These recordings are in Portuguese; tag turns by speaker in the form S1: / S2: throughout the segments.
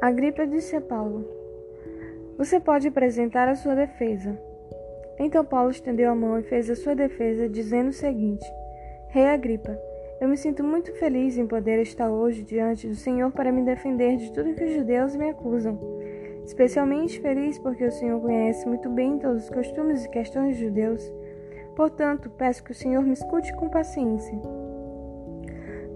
S1: Agripa disse a Paulo: Você pode apresentar a sua defesa. Então Paulo estendeu a mão e fez a sua defesa, dizendo o seguinte: Rei Agripa, eu me sinto muito feliz em poder estar hoje diante do Senhor para me defender de tudo que os judeus me acusam. Especialmente feliz porque o Senhor conhece muito bem todos os costumes e questões judeus. Portanto, peço que o Senhor me escute com paciência.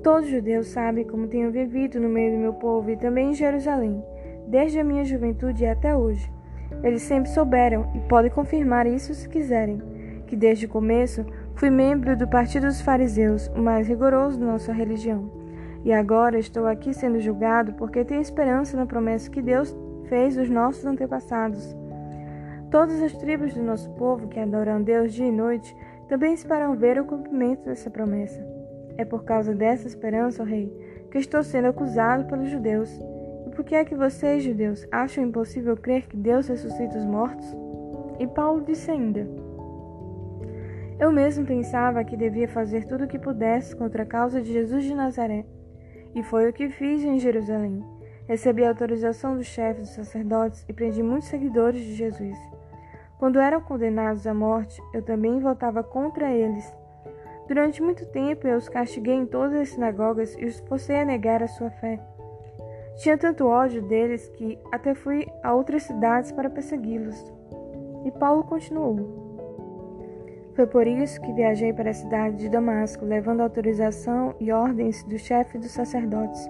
S1: Todos os judeus sabem como tenho vivido no meio do meu povo e também em Jerusalém, desde a minha juventude até hoje. Eles sempre souberam e podem confirmar isso se quiserem, que desde o começo fui membro do Partido dos Fariseus, o mais rigoroso da nossa religião. E agora estou aqui sendo julgado porque tenho esperança na promessa que Deus fez dos nossos antepassados. Todas as tribos do nosso povo que adoram Deus dia e noite também esperam ver o cumprimento dessa promessa. É por causa dessa esperança, ó Rei, que estou sendo acusado pelos judeus. E por que é que vocês, judeus, acham impossível crer que Deus ressuscita os mortos? E Paulo disse ainda: Eu mesmo pensava que devia fazer tudo o que pudesse contra a causa de Jesus de Nazaré. E foi o que fiz em Jerusalém. Recebi a autorização dos chefes dos sacerdotes e prendi muitos seguidores de Jesus. Quando eram condenados à morte, eu também votava contra eles. Durante muito tempo eu os castiguei em todas as sinagogas e os forcei a negar a sua fé. Tinha tanto ódio deles que até fui a outras cidades para persegui-los. E Paulo continuou. Foi por isso que viajei para a cidade de Damasco, levando autorização e ordens do chefe dos sacerdotes.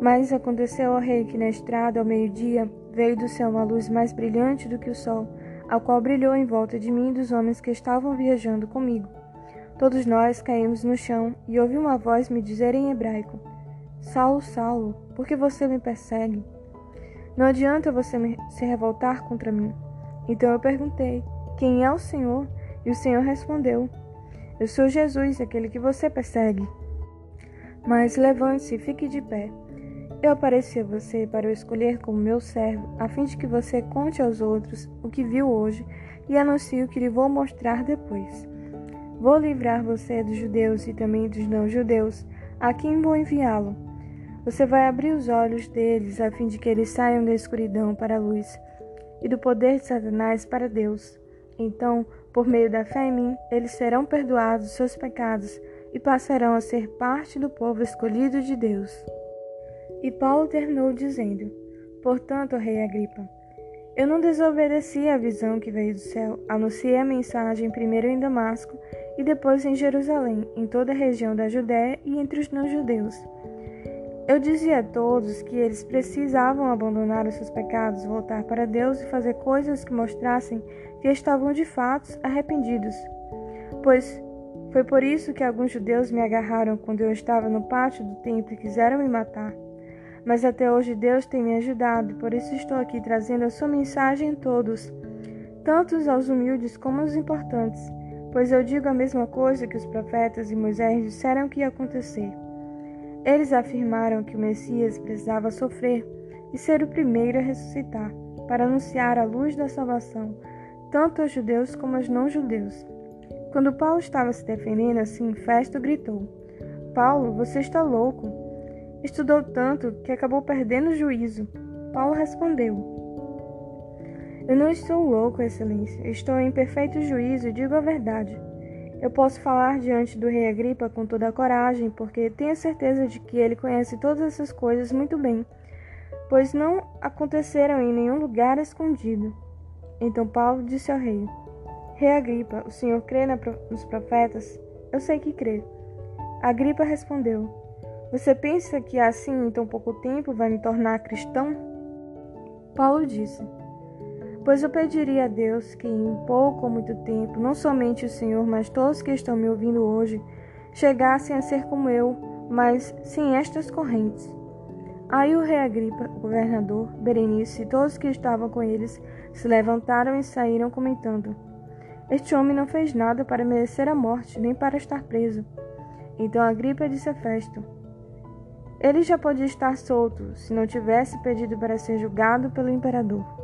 S1: Mas aconteceu ao rei que na estrada, ao meio-dia, veio do céu uma luz mais brilhante do que o sol, a qual brilhou em volta de mim e dos homens que estavam viajando comigo. Todos nós caímos no chão e ouvi uma voz me dizer em hebraico: Saulo, Saulo, por que você me persegue? Não adianta você se revoltar contra mim. Então eu perguntei: Quem é o Senhor? E o Senhor respondeu: Eu sou Jesus, aquele que você persegue. Mas levante-se e fique de pé. Eu apareci a você para o escolher como meu servo, a fim de que você conte aos outros o que viu hoje e anuncie o que lhe vou mostrar depois. Vou livrar você dos judeus e também dos não-judeus, a quem vou enviá-lo. Você vai abrir os olhos deles, a fim de que eles saiam da escuridão para a luz e do poder de Satanás para Deus. Então, por meio da fé em mim, eles serão perdoados seus pecados e passarão a ser parte do povo escolhido de Deus. E Paulo terminou dizendo: Portanto, rei Agripa, eu não desobedeci à visão que veio do céu, anunciei a mensagem primeiro em Damasco e depois em Jerusalém, em toda a região da Judéia e entre os não-judeus. Eu dizia a todos que eles precisavam abandonar os seus pecados, voltar para Deus e fazer coisas que mostrassem que estavam de fato arrependidos. Pois foi por isso que alguns judeus me agarraram quando eu estava no pátio do templo e quiseram me matar. Mas até hoje Deus tem me ajudado, por isso estou aqui trazendo a sua mensagem a todos, tanto aos humildes como aos importantes, pois eu digo a mesma coisa que os profetas e Moisés disseram que ia acontecer. Eles afirmaram que o Messias precisava sofrer e ser o primeiro a ressuscitar, para anunciar a luz da salvação, tanto aos judeus como aos não-judeus. Quando Paulo estava se defendendo assim, Festo gritou: Paulo, você está louco. Estudou tanto que acabou perdendo o juízo. Paulo respondeu: Eu não estou louco, Excelência. Estou em perfeito juízo e digo a verdade. Eu posso falar diante do rei Agripa com toda a coragem, porque tenho certeza de que ele conhece todas essas coisas muito bem, pois não aconteceram em nenhum lugar escondido. Então Paulo disse ao rei: Rei Agripa, o senhor crê nos profetas? Eu sei que crê. Agripa respondeu: você pensa que assim, em tão pouco tempo, vai me tornar cristão? Paulo disse: Pois eu pediria a Deus que em pouco ou muito tempo, não somente o Senhor, mas todos que estão me ouvindo hoje, chegassem a ser como eu, mas sem estas correntes. Aí o rei Agripa, o governador, Berenice e todos que estavam com eles se levantaram e saíram comentando: Este homem não fez nada para merecer a morte, nem para estar preso. Então Agripa disse a Festo: ele já podia estar solto se não tivesse pedido para ser julgado pelo imperador.